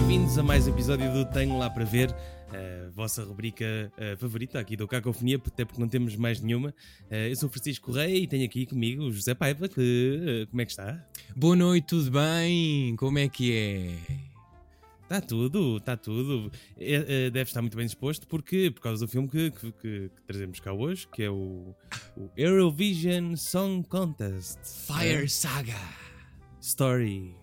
bem-vindos a mais um episódio do Tenho Lá para Ver, a vossa rubrica uh, favorita aqui do Cacofonia, até porque não temos mais nenhuma. Uh, eu sou Francisco Correia e tenho aqui comigo o José Paiva, que como é que está? Boa noite, tudo bem? Como é que é? Está tudo, está tudo. É, é, deve estar muito bem disposto porque, por causa do filme que, que, que, trazemos cá hoje, que é o, o Eurovision Song Contest. Fire Saga Story.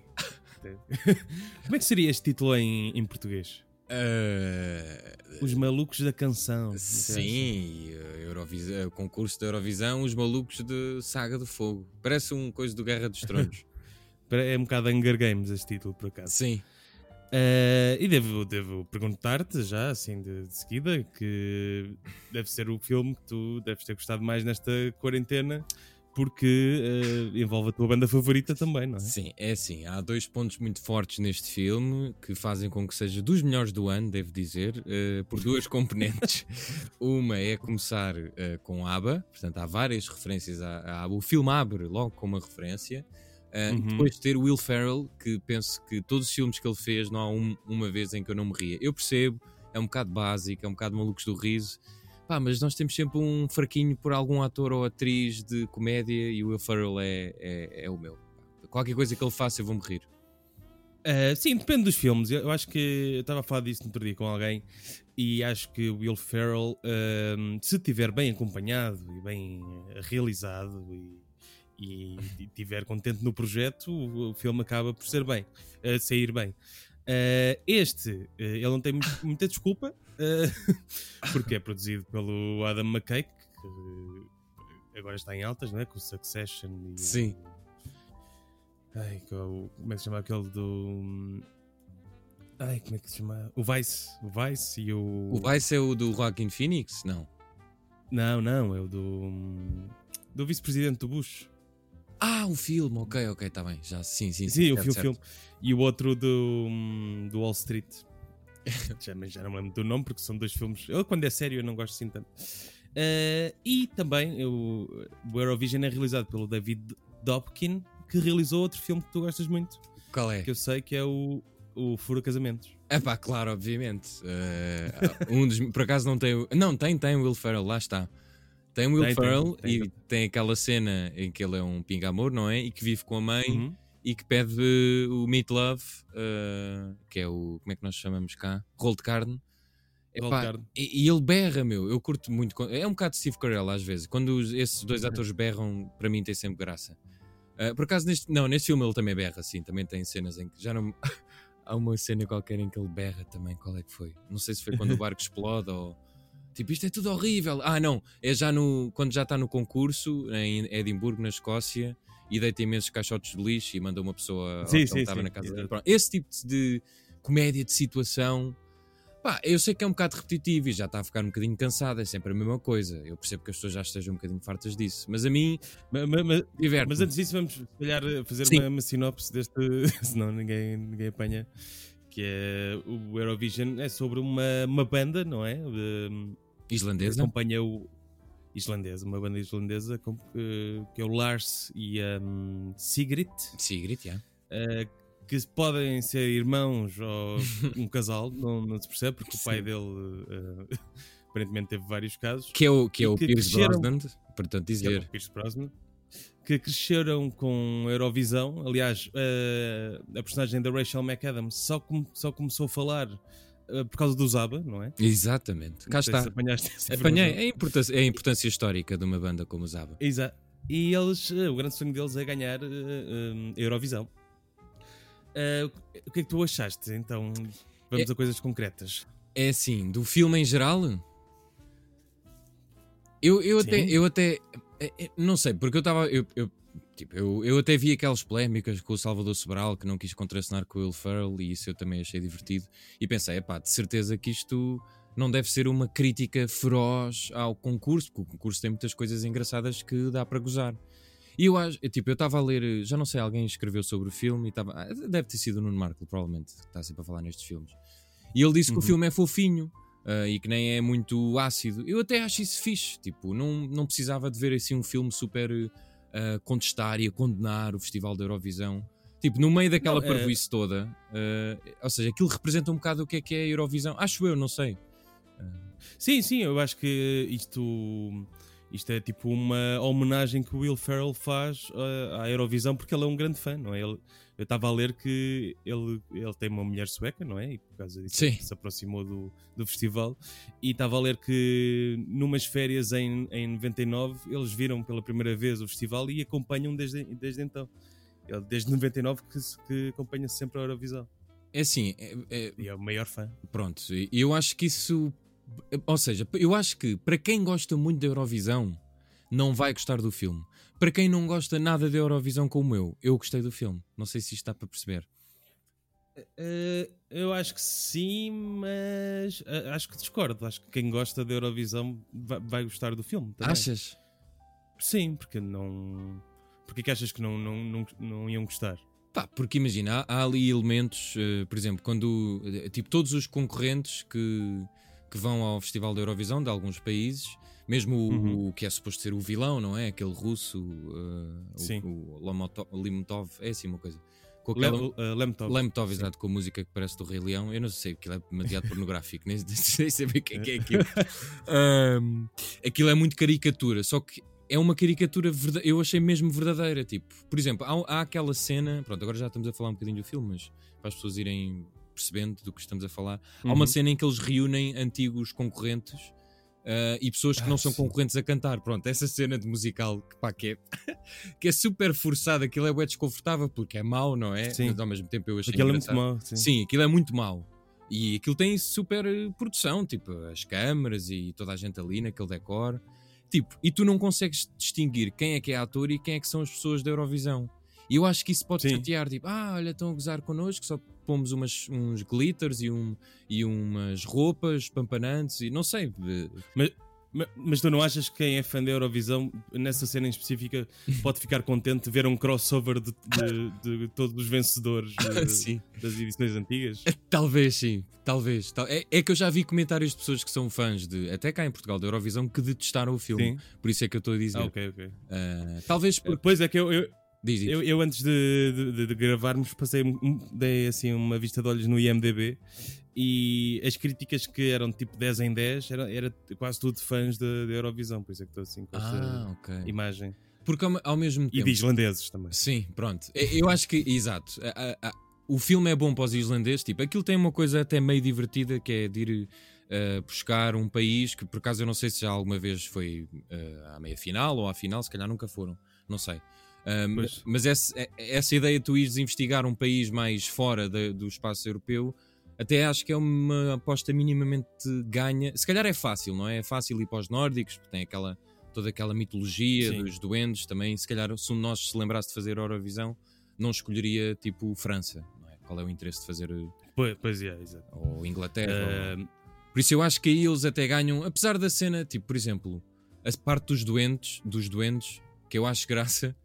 Como é que seria este título em, em português? Uh, os malucos da canção. Sim, o concurso da Eurovisão, os malucos de Saga do Fogo. Parece um coisa do Guerra dos Tronos. é um bocado Hunger Games este título, por acaso. Sim. Uh, e devo, devo perguntar-te já, assim, de, de, seguida, que deve ser o filme que tu deves ter gostado mais nesta quarentena porque uh, envolve a tua banda favorita também, não é? Sim, é assim. Há dois pontos muito fortes neste filme que fazem com que seja dos melhores do ano, devo dizer, uh, por duas componentes. uma é começar uh, com ABBA, portanto há várias referências à, à ABBA. O filme abre logo com uma referência. Uh, uhum. Depois ter Will Ferrell, que penso que todos os filmes que ele fez não há um, uma vez em que eu não me ria. Eu percebo, é um bocado básico, é um bocado malucos do riso, Pá, mas nós temos sempre um fraquinho por algum ator ou atriz de comédia e o Will Ferrell é, é, é o meu. Qualquer coisa que ele faça eu vou-me rir. Uh, sim, depende dos filmes. Eu, eu acho que eu estava a falar disso no outro dia com alguém e acho que o Will Ferrell, uh, se estiver bem acompanhado e bem realizado e, e, e tiver contente no projeto, o, o, filme acaba por ser bem, uh, sair bem. Este, ele não tem muita desculpa, porque é produzido pelo Adam McKay, que agora está em altas, não é? Com o Succession e. Sim. Ai, como é que se chama aquele do. Ai, como é que se chama? O Vice. O Vice e o. O Vice é o do Joaquin Phoenix? Não. Não, não, é o do. Do vice-presidente do Bush. Ah, o filme, ok, ok, está bem. Já, sim, sim, sim. O filme. E o outro do, do Wall Street. já, já não me lembro do nome porque são dois filmes. Eu, quando é sério, eu não gosto assim tanto. Uh, e também o, o Eurovision é realizado pelo David Dobkin, que realizou outro filme que tu gostas muito. Qual é? Que eu sei que é o, o Fura Casamentos. É pá, claro, obviamente. Uh, um dos, por acaso não tem. Não, tem, tem Will Ferrell, lá está. Tem Will tem, Ferrell tem, tem, e tem aquela cena em que ele é um pinga-amor, não é? E que vive com a mãe. Uhum e que pede o Meat Love, uh, que é o. Como é que nós chamamos cá? Rolo de carne. Epá, e, e, ele berra, meu. Eu curto muito. É um bocado Steve Carell às vezes. Quando os, esses dois uhum. atores berram, para mim tem sempre graça. Uh, por acaso, neste, não, neste filme ele também berra, sim. Também tem cenas em que já não. Há uma cena qualquer em que ele berra também. Qual é que foi? Não sei se foi quando o barco explode ou. Tipo, isto é tudo horrível. Ah, não. É já no. Quando já está no concurso, em Edimburgo, na Escócia e deita imensos caixotes de lixo e manda uma pessoa sim, sim, estava sim, na casa dele. Esse tipo de comédia de situação, pá, eu sei que é um bocado repetitivo e já está a ficar um bocadinho cansado, é sempre a mesma coisa. Eu percebo que as pessoas já estejam um bocadinho fartas disso, mas a mim, mas, mas, mas antes disso, vamos calhar fazer uma, uma, sinopse deste, senão ninguém, ninguém apanha. Que é o Eurovision é sobre uma, uma banda, não é? De, Islandesa. Acompanha o, islandesa, uma banda islandesa com, que, que é o Lars e a um, Sigrid. Sigrid, yeah. Uh, que podem ser irmãos ou um casal, não, não, se percebe, porque Sim. o pai dele uh, aparentemente teve vários casos. Que é o, que é o que Pierce Brosnan, portanto dizer. Que é Pierce Brosnan, que cresceram com Eurovisão. Aliás, uh, a personagem da Rachel McAdams só, com, só começou a falar eh, por causa do Zaba, não é? Exatamente. Cá está. Apanhei. É a, importância, é a importância histórica de uma banda como o Zaba. Exato. E eles, uh, o grande sonho deles é ganhar uh, Eurovisão. Uh, o que é que tu achaste? Então, vamos é, a coisas concretas. É assim, do filme em geral. Eu, eu até. Eu até não sei, porque eu estava. Eu, eu Tipo, eu, eu até vi aquelas polémicas com o Salvador Sobral que não quis contracenar com o Will Ferrell e isso eu também achei divertido. E pensei, pá, de certeza que isto não deve ser uma crítica feroz ao concurso, porque o concurso tem muitas coisas engraçadas que dá para gozar. E eu acho, tipo, eu estava a ler, já não sei, alguém escreveu sobre o filme e estava. Ah, deve ter sido o Nuno Marco, provavelmente, que está sempre a falar nestes filmes. E ele disse uhum. que o uhum. filme é fofinho. Uh, e que nem é muito ácido. Eu até acho isso fixe. Tipo, não, não precisava de ver assim um filme super a contestar e a condenar o Festival da Eurovisão. Tipo, no meio daquela não, é... toda, uh, ou seja, aquilo representa um bocado o que é que é a Eurovisão. Acho eu, não sei. Sim, sim, eu acho que isto, isto é tipo uma homenagem que o Will Ferrell faz uh, à Eurovisão porque ele é um grande fã, não é? Ele, eu estava a ler que ele, ele tem uma mulher sueca, não é? E por causa disso se aproximou do, do festival. E estava a ler que numas férias em, em 99 eles viram pela primeira vez o festival e acompanham desde, desde então. Ele, desde 99 que, que acompanha sempre a Eurovisão. É assim, é, é, e é o maior fã. Pronto, eu acho que isso ou seja, eu acho que para quem gosta muito da Eurovisão, não vai gostar do filme. Para quem não gosta nada da Eurovisão como eu, eu gostei do filme. Não sei se isto está para perceber. Uh, eu acho que sim, mas uh, acho que discordo. Acho que quem gosta da Eurovisão vai, vai gostar do filme. Também. Achas? Sim, porque não. Porque que achas que não, não, não, não iam gostar? Pá, porque imagina, há, há ali elementos, uh, por exemplo, quando tipo todos os concorrentes que que vão ao Festival da Eurovisão de alguns países, mesmo uhum. o, que é suposto ser o vilão, não é? Aquele russo, uh, Sim. o, o Limtov, é assim uma coisa. Com aquela, uh, Lemtov. Lemtov, exato, com a música que parece do Rei Leão. Eu não sei, aquilo é demasiado pornográfico, nem, sei saber o que é, que é aquilo. um, aquilo é muito caricatura, só que é uma caricatura, eu achei mesmo verdadeira. Tipo, por exemplo, há, há aquela cena, pronto, agora já estamos a falar um bocadinho do filme, mas para as pessoas irem percebendo do que estamos a falar. Uhum. Há uma uhum. cena em que eles reúnem antigos concorrentes uh, e pessoas que ah, não são sim. concorrentes a cantar. Pronto, essa cena de musical que, pá, que, é, que é super forçada, aquilo é bem desconfortável porque é mau, não é? Sim. Mas ao mesmo tempo eu achei aquilo engraçado. é muito mau. Sim. sim, aquilo é muito mau. E aquilo tem super eh, produção, tipo as câmaras e toda a gente ali naquele decor. Tipo, e tu não consegues distinguir quem é que é ator e quem é que são as pessoas da Eurovisão. E eu acho que isso pode chatear, tipo, ah, olha, estão a gozar connosco, só pomos umas, uns glitters e, um, e umas roupas pampanantes e não sei. Mas, mas tu não achas que quem é fã da Eurovisão, nessa cena em específica, pode ficar contente de ver um crossover de, de, de todos os vencedores de, das edições antigas? Talvez sim, talvez. É, é, que eu já vi comentários de pessoas que são fãs de, até cá em Portugal, da Eurovisão, que detestaram o filme. Sim. Por isso é que eu estou a dizer. Ah, ok, ok. Uh, talvez. Por... Pois é que eu, eu Diz, diz. Eu, eu, antes de, de, de, gravarmos passei dei assim uma vista de olhos no IMDB e as críticas que eram tipo 10 em 10 era, era quase tudo fãs da Eurovisão, por isso é que estou assim com ah, essa okay. imagem. Porque ao, ao, mesmo tempo. E de islandeses também. Sim, pronto. Eu acho que, exato. o filme é bom para os islandeses, tipo, aquilo tem uma coisa até meio divertida que é de ir uh, buscar um país que por acaso eu não sei se já alguma vez foi uh, à meia final ou à final, se calhar nunca foram, não sei. Um, mas essa, é, essa ideia de tu ires investigar um país mais fora de, do espaço europeu, até acho que é uma aposta minimamente ganha. Se calhar é fácil, não é? É fácil ir para os nórdicos, porque tem aquela, toda aquela mitologia Sim. dos duendes também. Se calhar, se um de nós se lembrasse de fazer Eurovisão, não escolheria tipo França, não é? Qual é o interesse de fazer. Eh, pois, pois é, exato. Ou Inglaterra. Uh... Ou... Por isso eu acho que aí eles até ganham, apesar da cena, tipo, por exemplo, a parte dos doentes, dos doentes, que eu acho graça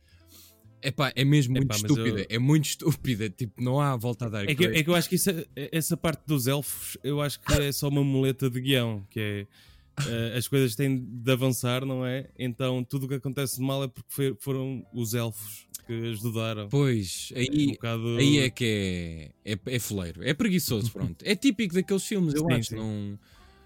Epá, é mesmo muito Epá, estúpida. Eu... É muito estúpida. Tipo, não há volta a dar. É que, é que eu acho que isso, é, essa parte dos elfos, eu acho que é só uma muleta de guião. Que é. Uh, as coisas têm de avançar, não é? Então tudo o que acontece de mal é porque foi, foram os elfos que ajudaram. Pois, aí é, um bocado... aí é que é, é, é foleiro, é preguiçoso, pronto. é típico daqueles filmes, eu sim, acho. Sim. Não,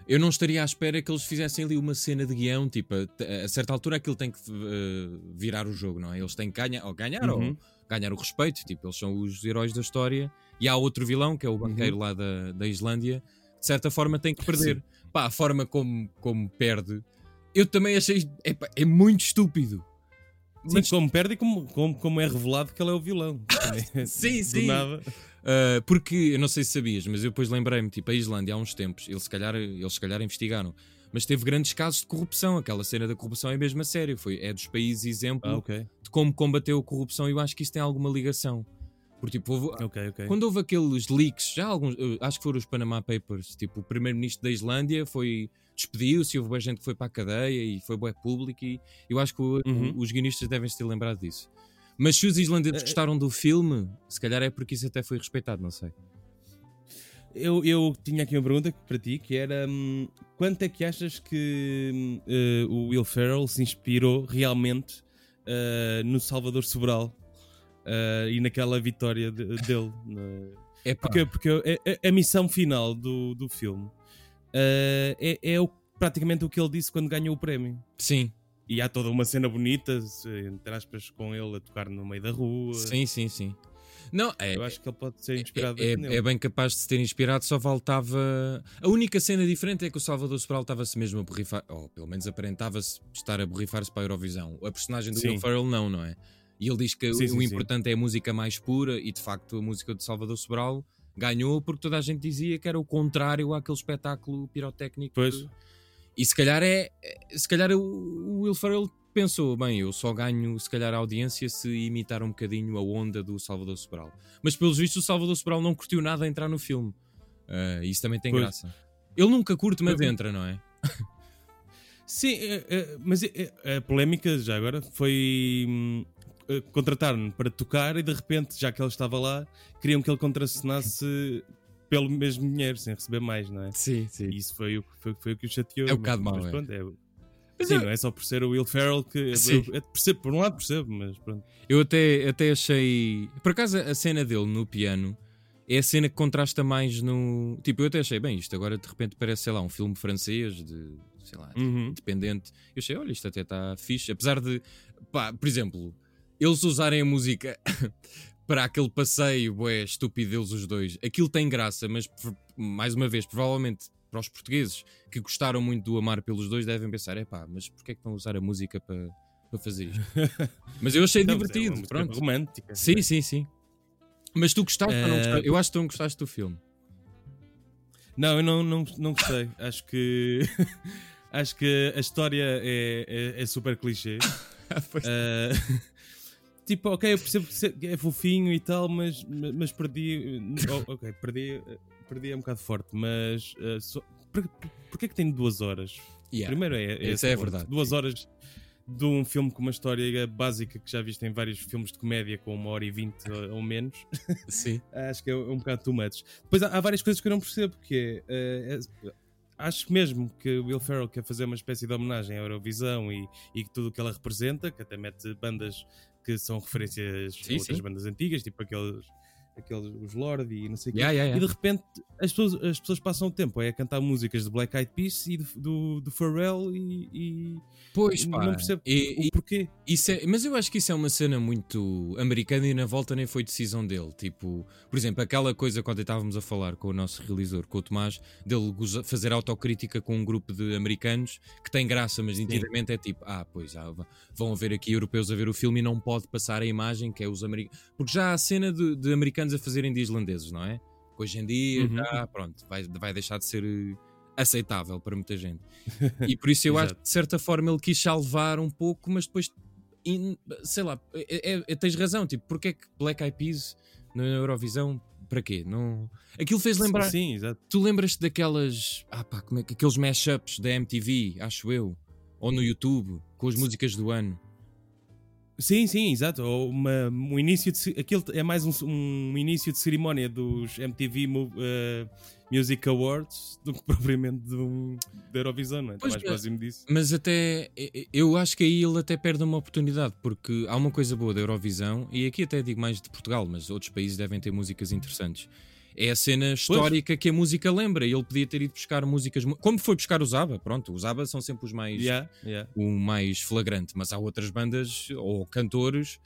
eu não estaria à espera que eles fizessem ali uma cena de guião, tipo, a, a certa altura aquilo tem que uh, virar o jogo, não é? Eles têm que ganhar, ou ganhar, uhum. ou ganhar o respeito, tipo, eles são os heróis da história, e há outro vilão, que é o banqueiro uhum. lá da, da Islândia, de certa forma tem que perder. Sim. Pá, a forma como, como perde, eu também achei, é muito estúpido. Sim, Mas... como perde e como, como, como é revelado que ele é o vilão. sim, sim. Nada. Uh, porque, eu não sei se sabias, mas eu depois lembrei-me, tipo, a Islândia há uns tempos, eles se calhar, eles se calhar investigaram, mas teve grandes casos de corrupção. Aquela cena da corrupção é mesmo a sério. Foi, é dos países exemplo ah, okay. de como combateu a corrupção e eu acho que isso tem alguma ligação. Porque, tipo, houve, okay, okay. quando houve aqueles leaks, já alguns, acho que foram os Panama Papers, tipo, o primeiro-ministro da Islândia foi despediu-se, houve boa gente que foi para a cadeia e foi boa público e eu acho que o, uhum. os guionistas devem se ter lembrado disso. Mas se os islandeses eh, eh, gostaram do filme, se calhar é porque isso até foi respeitado, não sei. Eu, eu tinha aqui uma pergunta para ti que era hum, quanto é que achas que uh, o Will Ferrell se inspirou realmente uh, no Salvador Sobral uh, e naquela vitória de, dele. É porque, porque a, a, missão final do, do filme uh, é, é o, praticamente o que ele disse quando ganhou o prémio. Sim. E há toda uma cena bonita, entre aspas, com ele a tocar no meio da rua. Sim, sim, sim. Não, é, eu acho que ele pode ser inspirado é, é, é, bem capaz de se ter inspirado, só faltava. A única cena diferente é que o Salvador Sobral estava-se mesmo a borrifar, ou pelo menos aparentava-se estar a borrifar-se para a Eurovisão. A personagem do sim. Will Ferrell não, não é? E ele diz que sim, o sim, importante sim. é a música mais pura, e de facto a música de Salvador Sobral ganhou porque toda a gente dizia que era o contrário àquele espetáculo pirotécnico. Pois. E se calhar é. Se calhar o Will Ferrell pensou, bem, eu só ganho se calhar a audiência se imitar um bocadinho a onda do Salvador Sobral. Mas pelos vistos o Salvador Sobral não curtiu nada a entrar no filme. Uh, isso também tem pois. graça. Ele nunca curte, mas entra, não é? Sim, é, é, mas é, a polémica já agora foi eh, contratar-me para tocar e de repente, já que ele estava lá, queriam que ele contracenasse pelo mesmo dinheiro, sem receber mais, não é? Sim, sim. E isso foi o, foi, foi o que o chateou. É um bocado mau, é. Pronto, é. Mas sim, eu... não é só por ser o Will Ferrell que. Sim. Eu, eu percebo, por um lado percebo, mas pronto. Eu até, até achei. Por acaso, a cena dele no piano é a cena que contrasta mais no. Tipo, eu até achei, bem, isto agora de repente parece, sei lá, um filme francês de. sei lá, uhum. independente. Eu achei, olha, isto até está fixe. Apesar de. Pá, por exemplo eles usarem a música para aquele passeio, é estúpido eles os dois, aquilo tem graça, mas mais uma vez, provavelmente para os portugueses que gostaram muito do Amar pelos dois devem pensar, é pá, mas porquê é que estão a usar a música para, para fazer isto? mas eu achei não, divertido, é pronto. romântica. Sim, sim, sim. Mas tu gostaste ou não gostaste? Eu acho que tu não gostaste do filme. Não, eu não, não, não gostei. acho que acho que a história é, é, é super clichê. uh, tipo, ok, eu percebo que é fofinho e tal, mas, mas perdi. Oh, ok, perdi, perdi é um bocado forte, mas uh, só, por, porquê é que tem duas horas? Yeah. Primeiro é, é, Isso é verdade. Duas horas de um filme com uma história básica que já viste em vários filmes de comédia com uma hora e vinte ou menos. Sim. Acho que é um bocado too much. Depois há, há, várias coisas que eu não percebo, que é, é, acho mesmo que Will Ferrell quer fazer uma espécie de homenagem à Eurovisão e, e tudo o que ela representa, que até mete bandas que são referências sim, a outras sim. bandas antigas, tipo aqueles aqueles os Lord e não sei o yeah, yeah, yeah. e de repente as pessoas, as pessoas passam o tempo é a cantar músicas de Black Eyed Peas e do, do, do Pharrell e, e pois, pá, não percebo e, o porquê. Isso é, mas eu acho que isso é uma cena muito americana e na volta nem foi decisão dele. Tipo, por exemplo, aquela coisa quando estávamos a falar com o nosso realizador, com o Tomás, dele fazer autocrítica com um grupo de americanos que tem graça, mas nitidamente é tipo, ah, pois, ah, vão haver aqui europeus a ver o filme e não pode passar a imagem que é os americanos. Porque já há a cena de, de americanos a fazerem de islandeses, não é? Hoje em dia, uhum. já, pronto, vai, vai deixar de ser eh, aceitável para muita gente. E por isso eu acho que de certa forma ele quis salvar um pouco, mas depois, sei lá, é, é, é, tens razão, tipo, porque é que Black Eyed Peas na Eurovisão, para quê? Não... Aquilo fez lembrar. Sim, sim exato. Tu lembras-te daquelas, ah pá, como é que aqueles mashups da MTV, acho eu, ou no YouTube, com as músicas do ano. Sim, sim, exato. Uma, um início de, aquilo é mais um, um início de cerimónia dos MTV uh, eh, Music Awards do que propriamente de um, da Eurovisão, não é? Está mais é, próximo disso. Mas até eu acho que aí ele até perde uma oportunidade, porque há uma coisa boa da Eurovisão, e aqui até digo mais de Portugal, mas outros países devem ter músicas interessantes é a cena histórica pois. que a música lembra. Ele podia ter ido buscar músicas. Como foi buscar o Zaba? Pronto, os Zaba são sempre os mais. Yeah, yeah. O mais flagrante. Mas há outras bandas ou cantores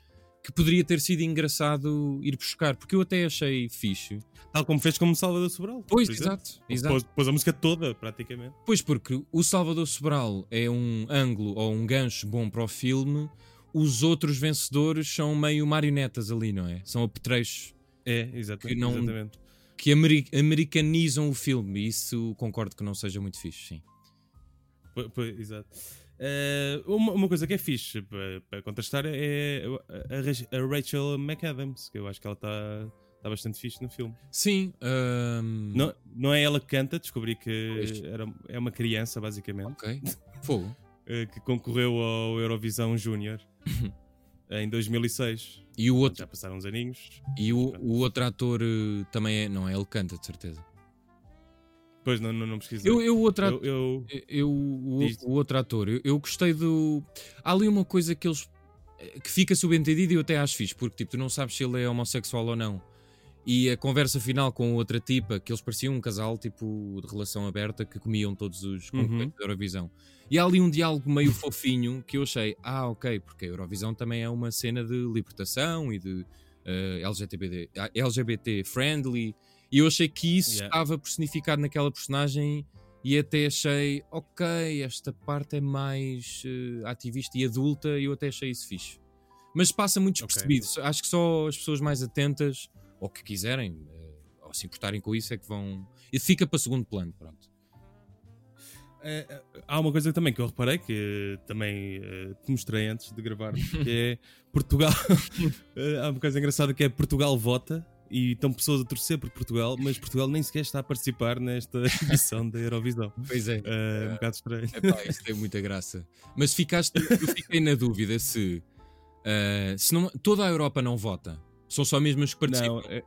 que poderia ter sido engraçado ir buscar, porque eu até achei fixe. Tal como fez como Salvador Sobral. Pois, exato. exato. Pôs, pôs a música toda, praticamente. Pois, porque o Salvador Sobral é um ângulo ou um gancho bom para o filme, os outros vencedores são meio marionetas ali, não é? São apetrechos. É, exatamente. Que não, exatamente que ameri americanizam o filme. E isso concordo que não seja muito fixe, sim. Exato. Uh, uma, uma, coisa que é fixe para, contrastar é a, a, Rachel McAdams, que eu acho que ela está tá bastante fixe no filme. Sim. Um... Não, não é ela que canta, descobri que era, é uma criança, basicamente. Ok. Fogo. Eh, que concorreu ao Eurovisão Júnior em 2006. E o outro. Já passaram uns aninhos. E o, o outro ator uh, também é. Não é? Ele canta, de certeza. Pois não, não, não pesquisei. Eu, eu, outro ator, eu, eu, eu o, o, outro ator, eu, eu, gostei do. Há ali uma coisa que eles. que fica subentendido e eu até acho fixe, porque tipo, tu não sabes se ele é homossexual ou não. E a conversa final com outra tipa, que eles pareciam um casal tipo de relação aberta que comiam todos os Uhum. concorrentes da Eurovisão. E há ali um diálogo meio fofinho que eu achei, ah, ok, porque a Eurovisão também é uma cena de libertação e de eh, LGBT, ah, LGBT friendly. E eu achei que isso Yeah. estava personificado naquela personagem e até achei, ok, esta parte é mais eh, ativista e adulta e eu até achei isso fixe. Mas passa muito despercebido. Acho que só as pessoas mais atentas, ou que quiserem, eh, ou se importarem com isso, é que vão. E fica para segundo plano, pronto. É, é, há uma coisa também que eu reparei que também eh, te mostrei antes de gravar, que é Portugal. Eh, há uma coisa engraçada que é Portugal vota e estão pessoas a torcer por Portugal, mas Portugal nem sequer está a participar nesta edição da Eurovisão. Pois é. Eh, um bocado estranho. Epá, isso tem muita graça. Mas ficaste, eu fiquei na dúvida se, eh, se não, toda a Europa não vota. São só mesmo os que participam. Não, é-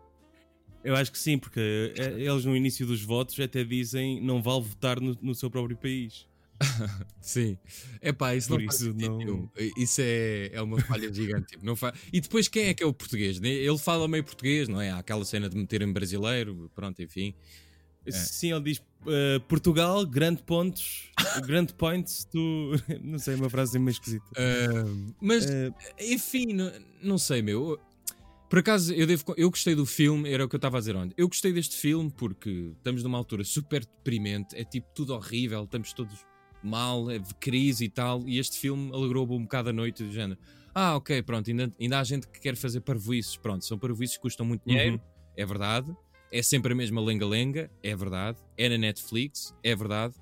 eu acho que sim, porque eh, eles no início dos votos até dizem não vale votar no, no seu próprio país. Sim. Epá, isso Por não isso não-. Isso é, é uma falha gigante. tipo, não fa... E depois quem é que é o português? né? Ele fala meio português, não é? Há aquela cena de meter em brasileiro, pronto, enfim. É. Sim, ele diz eh, Portugal, grande pontos, grande points, tu. Não sei, uma frase meio esquisita. Ah, mas, Eh, enfim, não, não sei, meu. Por acaso, eu, devo, eu gostei do filme, era o que eu estava a dizer ontem. Eu gostei deste filme porque estamos numa altura super deprimente, é tipo tudo horrível, estamos todos mal, é de crise e tal, e este filme alegrou-me um bocado a noite do género. Ah, ok, pronto, ainda, ainda há gente que quer fazer parvoices, pronto, são parvoices que custam muito dinheiro, é verdade. É sempre a mesma lenga-lenga, é verdade. É na Netflix, é verdade.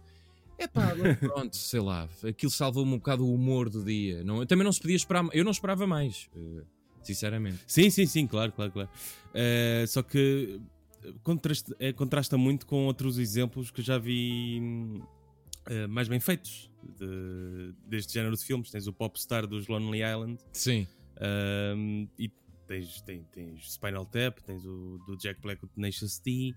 É pá, pronto, sei lá, aquilo salvou-me um bocado o humor do dia. Não, também não se podia esperar, eu não esperava mais, eh, sinceramente. Sim, sim, sim, claro, claro, claro. Eh, só que eh, contrasta, eh, contrasta muito com outros exemplos que já vi eh, mais bem feitos de- deste género de filmes. Tens o Popstar dos Lonely Island Sim, um, e tens, tens, tens Spinal Tap, tens o do Jack Black, o Tenacious D.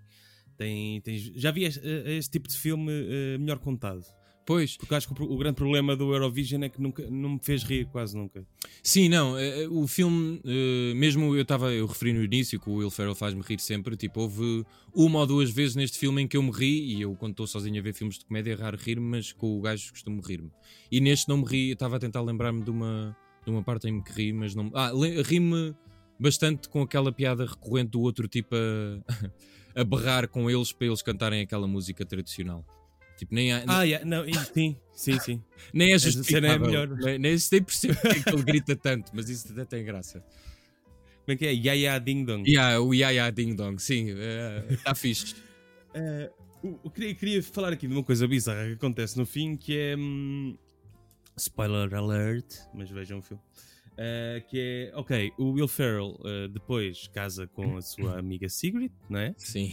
Tem, tens, já vi este, este tipo de filme melhor contado. Pois, Porque acho que o, o grande problema do Eurovision é que nunca, não me fez rir quase nunca. sim, não, eh, o filme, eh, mesmo eu estava, eu referi no início que o Will Ferrell faz-me rir sempre, tipo, houve uma ou duas vezes neste filme em que eu me ri, e eu quando estou sozinho a ver filmes de comédia é raro rir-me, mas com o gajo costumo rir-me. E neste não me ri, eu estava a tentar lembrar-me de uma, de uma parte em que ri, mas não. Ah, ri-me bastante com aquela piada recorrente do outro tipo a, a berrar com eles para eles cantarem aquela música tradicional. Tipo, nem, há, Ah, yeah, não, sim, sim, sim. nem é é justificável. melhor. Nem, nem sei perceber porque é que ele grita tanto, mas isso até tem graça. Como é que é? Yaya Ding Dong. Yeah, o Yaya Ding Dong, sim, está fixe. Eh, o- eu queria, queria falar aqui de uma coisa bizarra que acontece no fim, que é. hum, spoiler alert, mas vejam o filme. Eh, que é, ok, o Will Ferrell eh, depois casa com a sua amiga Sigrid, não é? Sim,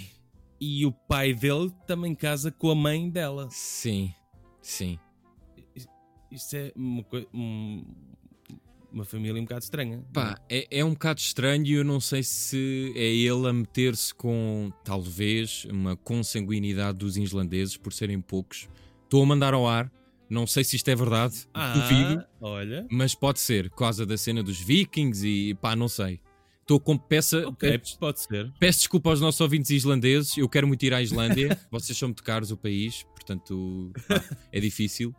E o pai dele também casa com a mãe dela. sim, sim. Isto é uma, um- uma família um bocado estranha. Pá, é, é um bocado estranho e eu não sei se é ele a meter-se com, talvez, uma consanguinidade dos islandeses por serem poucos. Estou a mandar ao ar, não sei se isto é verdade, Ah, duvido, olha. mas pode ser, por causa da cena dos vikings e pá, não sei. Estou com peça. Ok, peço, pode ser. peço desculpa aos nossos ouvintes islandeses, eu quero muito ir à Islândia, vocês são muito caros o país, portanto pá, é difícil.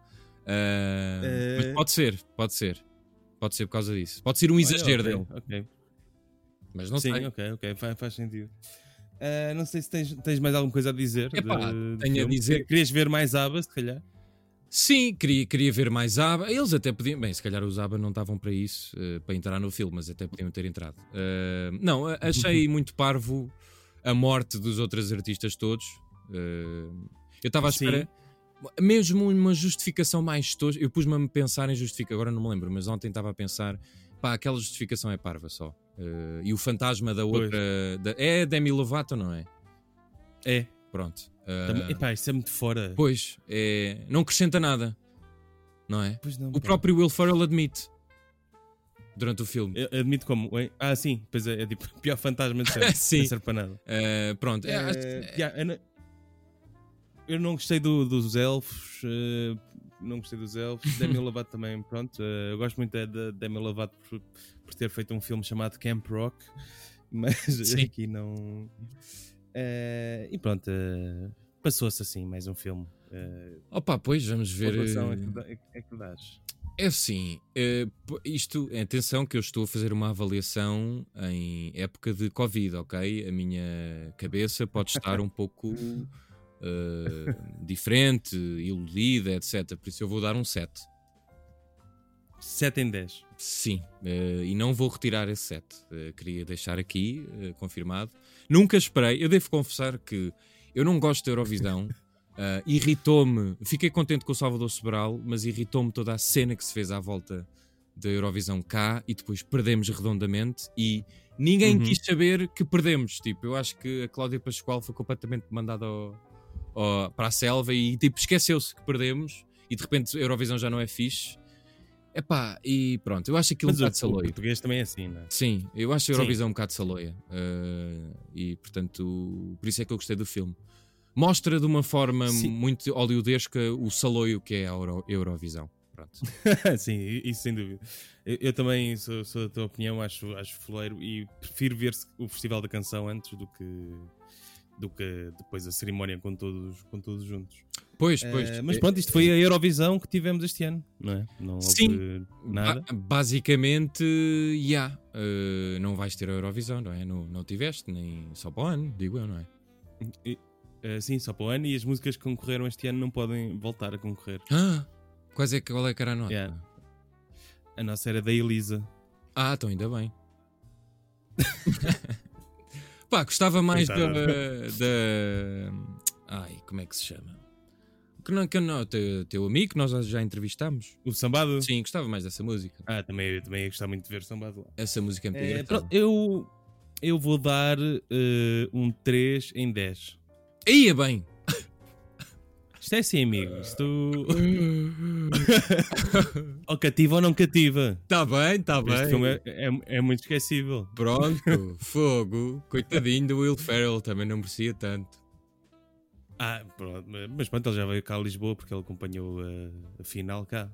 Ah, Eh. Mas pode ser, pode ser. Pode ser por causa disso. Pode ser um exagero Olha, dele. ok, ok. Mas não Sim, sei. ok, ok, faz, faz sentido. Ah, não sei se tens, tens mais alguma coisa a dizer. Epá, de- de tenho a filme. dizer- Querias ver mais Aba, se calhar? Sim, queria, queria ver mais ABBA. Eles até podiam. Bem, se calhar os ABBA não estavam para isso, eh, para entrar no filme, mas até podiam ter entrado. Eh, não, achei muito parvo a morte dos outros artistas todos. Eh, eu estava à espera. Mesmo uma justificação mais tosca. Eu pus-me a pensar em justificação. Agora não me lembro, mas ontem estava a pensar. Pá, aquela justificação é parva só. E o fantasma da outra. da- é Demi Lovato, não é? É. Pronto. Também, epá, isso é muito fora. Pois, é, não acrescenta nada, não é? Não, O pá. próprio Will Ferrell admite durante o filme. Eu admito como. Ah, sim, pois é, é tipo pior fantasma de sempre. Sim. Não serve para nada. Eh, pronto, é, yeah, eu, não, eu não gostei do- dos elfos. eh, não gostei dos elfos. Demi Lovato também, pronto. Uh, eu gosto muito é da Demi Lovato por, por, ter feito um filme chamado Camp Rock, mas Sim. aqui não. Uh, e pronto, uh, passou-se assim mais um filme. Uh, Opa, pois vamos ver. É que, é que dás? É assim, isto, atenção que eu estou a fazer uma avaliação em época de Covid, ok? A minha cabeça pode estar um pouco uh, diferente, iludida, etc. Por isso eu vou dar um 7. 7 em 10. Sim, uh, e não vou retirar esse 7. Uh, queria deixar aqui confirmado. Nunca esperei, eu devo confessar que eu não gosto da Eurovisão. Uh, irritou-me, fiquei contente com o Salvador Sobral, mas irritou-me toda a cena que se fez à volta da Eurovisão cá e depois perdemos redondamente e ninguém uhum. quis saber que perdemos. Tipo, eu acho que a Cláudia Pascoal foi completamente mandada ao, ao, para a selva e tipo, esqueceu-se que perdemos e de repente a Eurovisão já não é fixe. Epá, e pronto, eu acho aquilo Mas um bocado saloia. O português também é assim, não é? Sim, eu acho a Eurovisão Sim. um bocado saloia. Uh, e portanto, por isso é que eu gostei do filme. Mostra de uma forma Sim. muito hollywoodesca o saloio que é a Euro Eurovisão. Sim, isso sem dúvida. Eu, eu também sou, sou, da tua opinião, acho, acho foleiro e prefiro ver o Festival da Canção antes do que do que depois a cerimónia com todos, com todos juntos. Pois, pois. Uh, mas pronto, isto foi a Eurovisão que tivemos este ano, não é? Não Sim, nada. Ba basicamente, já. Yeah. Uh, não vais ter a Eurovisão, não é? Não, não tiveste, nem só para o ano, digo eu, não é? E, uh, sim, só para o ano e as músicas que concorreram este ano não podem voltar a concorrer. Ah, quais é, qual é que era a nota? Yeah. A nossa era da Elisa. Ah, então ainda bem. Pá, gostava mais da, da. Ai, como é que se chama? Que não, que não, teu, teu amigo que nós já entrevistámos. O Sambado? Sim, gostava mais dessa música. Ah, também, também ia gostar muito de ver o Sambado lá. Essa música é muito é, pronto, eu, eu vou dar uh, um 3 em 10. Ia bem! Isto é assim, amigo. Isto. ou cativa ou não cativa. Está bem, está bem. Este filme é, é, é, muito esquecível. Pronto, fogo. Coitadinho do Will Ferrell, também não merecia tanto. Ah, pronto. Mas pronto, ele já veio cá a Lisboa porque ele acompanhou a, a final cá.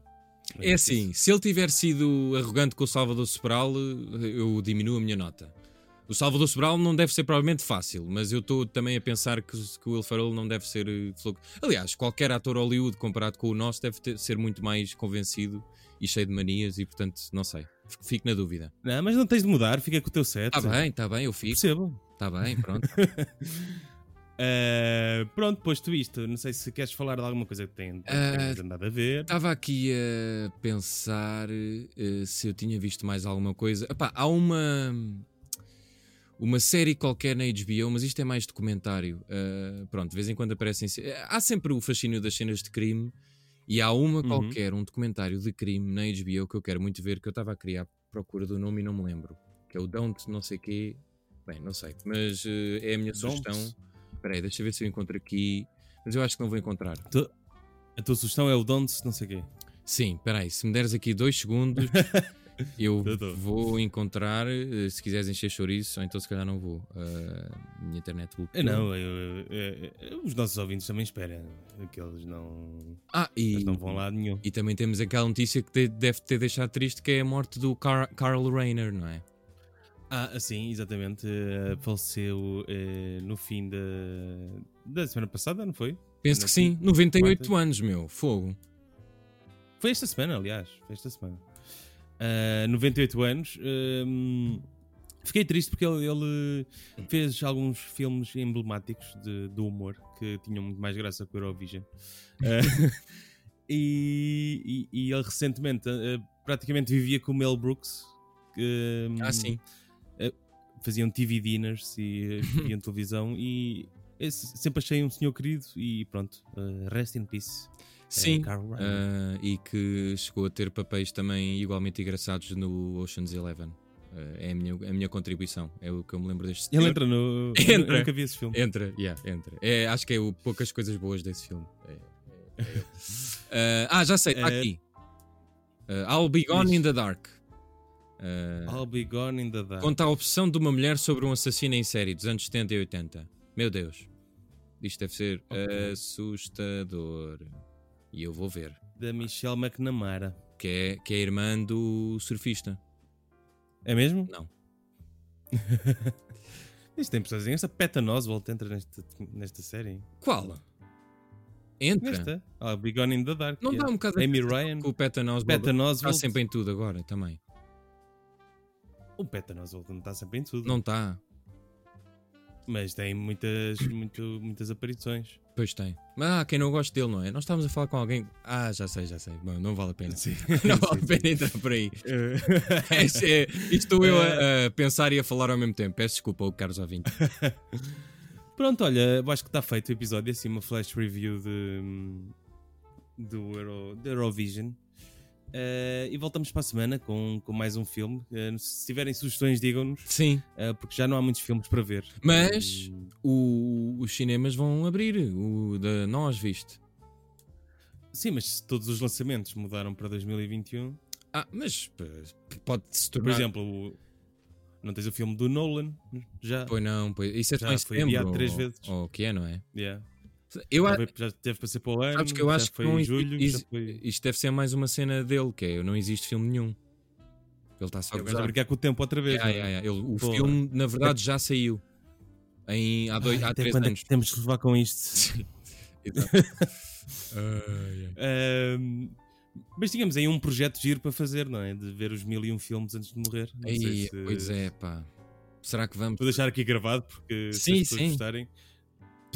É assim, se ele tiver sido arrogante com o Salvador Sobral, eu diminuo a minha nota. O Salvador Sobral não deve ser provavelmente fácil, mas eu estou também a pensar que, que, o Will Ferrell não deve ser eh, Aliás, qualquer ator Hollywood comparado com o nosso deve ter, ser muito mais convencido e cheio de manias e portanto, não sei. Fico na dúvida. Não, mas não tens de mudar, fica com o teu set. Está bem, está bem, eu fico. Percebo. Está bem, pronto. Uh, pronto, posto isto, não sei se queres falar de alguma coisa que tem, uh, andado a ver. Estava aqui a pensar uh, se eu tinha visto mais alguma coisa. Epá, há uma uma série qualquer na HBO, mas isto é mais documentário. Uh, pronto, de vez em quando aparecem. Há sempre o fascínio das cenas de crime e há uma uhum. qualquer, um documentário de crime na HBO que eu quero muito ver, que eu estava a criar procura do nome e não me lembro. Que é o Don't não sei quê. Bem, não sei, mas uh, é a minha Don't. sugestão. Espera aí, deixa eu ver se eu encontro aqui. Mas eu acho que não vou encontrar. Tu... A tua sugestão é o Don't não sei quê. Sim, espera aí, se me deres aqui dois segundos. Eu vou encontrar, eh, se quiseres encher chouriço, ou então se calhar não vou. Uh, minha internet bloqueou. Não, eu, eu, eu, os nossos ouvintes também esperam que eles não, ah, e, não vão lá nenhum. E também temos aquela notícia que deve ter deixado triste, que é a morte do Car Carl Reiner, não é? Ah, sim, exatamente. Uh, faleceu uh, no fim da, da semana passada, não foi? Penso que sim, 98 anos, meu, fogo. Foi esta semana, aliás, foi esta semana uh, ah, 98 anos. Uh, fiquei triste porque ele, ele, fez alguns filmes emblemáticos de, do humor que tinham muito mais graça que o Eurovision. Uh, e, e, e, ele recentemente praticamente vivia com o Mel Brooks. Que, ah, sim. faziam TV dinners e viam televisão e sempre achei um senhor querido e pronto, rest in peace. Sim, uh, e que chegou a ter papéis também igualmente engraçados no Ocean's Eleven. Uh, é a minha, a minha contribuição, é o que eu me lembro deste Ele entra no. Entra. Eu nunca vi esse filme. Entra, yeah, entra. É, acho que é o, poucas coisas boas desse filme. É, é, é uh, ah, já sei, está aqui. I'll Be Gone in the Dark. I'll Be Gone in the Dark. Conta a opção de uma mulher sobre um assassino em série dos anos 70 e 80. Meu Deus. Isto deve ser okay. assustador. E eu vou ver. Da Michelle McNamara. Que é, que é a irmã do surfista. É mesmo? Não. Isto tem pessoas Esta Peta Oswalt entra nesta, nesta série. Qual? Entra? Nesta? Ah, Be Gone in the Dark. Não dá um bocado Amy Ryan. Com o Patton Oswalt. Patton Oswalt. Está sempre em tudo agora também. O Oswalt não está sempre em tudo. Não está. Mas tem muitas, muito, muitas aparições. Pois tem. Mas há quem não gosta dele, não é? Nós estávamos a falar com alguém. Ah, já sei, já sei. Bom, não vale a pena. Sim. não vale a pena entrar por aí. é, é, estou eu a, a, pensar e a falar ao mesmo tempo. Peço desculpa ao Carlos Ouvinte. Pronto, olha, acho que está feito o episódio. Assim, uma flash review de, do Euro, de Eurovision. Uh, e voltamos para a semana com, com mais um filme. Uh, se tiverem sugestões, digam-nos. Sim. Uh, porque já não há muitos filmes para ver. Mas o, os cinemas vão abrir. O da Nós, viste? Sim, mas todos os lançamentos mudaram para 2021. Ah, mas pode-se tornar. Por exemplo, o, não tens o filme do Nolan? Já. Pois não, pois. Isso é já foi adiado três vezes. Ou o que é, não é? Yeah. Eu já, foi, já teve para ser para o ano, Sabes que eu acho foi que não julho. Isto, foi... isto deve ser mais uma cena dele, que é não existe filme nenhum. Ele está só a gozar. brincar com o tempo outra vez. Yeah, yeah, yeah. Ele, o Pô, filme, na verdade, já saiu. Em, há, dois, Ai, há três quando anos. É temos que levar com isto. uh, mas tínhamos aí um projeto giro para fazer, não é? De ver os mil e um filmes antes de morrer. Aí, se... Pois é, pá. Será que vamos? Vou deixar aqui gravado porque sim, se as sim. gostarem.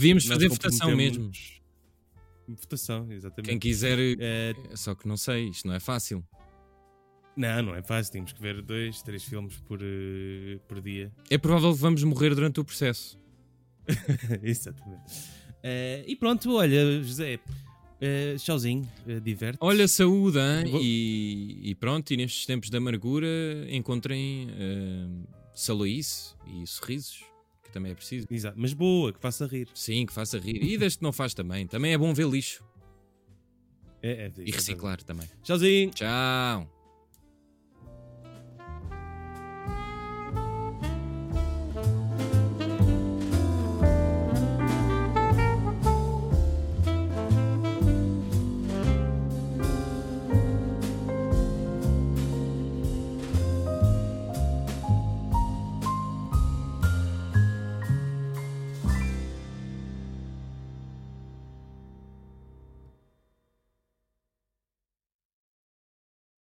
Devíamos fazer votação mesmo. Votação, exatamente. Quem quiser. É... Só que não sei, isto não é fácil. Não, não é fácil. Temos que ver dois, três filmes por, uh, por dia. É provável que vamos morrer durante o processo. exatamente. Uh, e pronto, olha, José. Uh, tchauzinho, uh, diverte. Olha, saúde, Vou... e, e, pronto, e nestes tempos de amargura encontrem uh, e sorrisos também é preciso. Exato, mas boa, que faça rir. Sim, que faça rir. E deste que não faz também. Também é bom ver lixo. É, é, e reciclar é também. Tchauzinho. Tchau.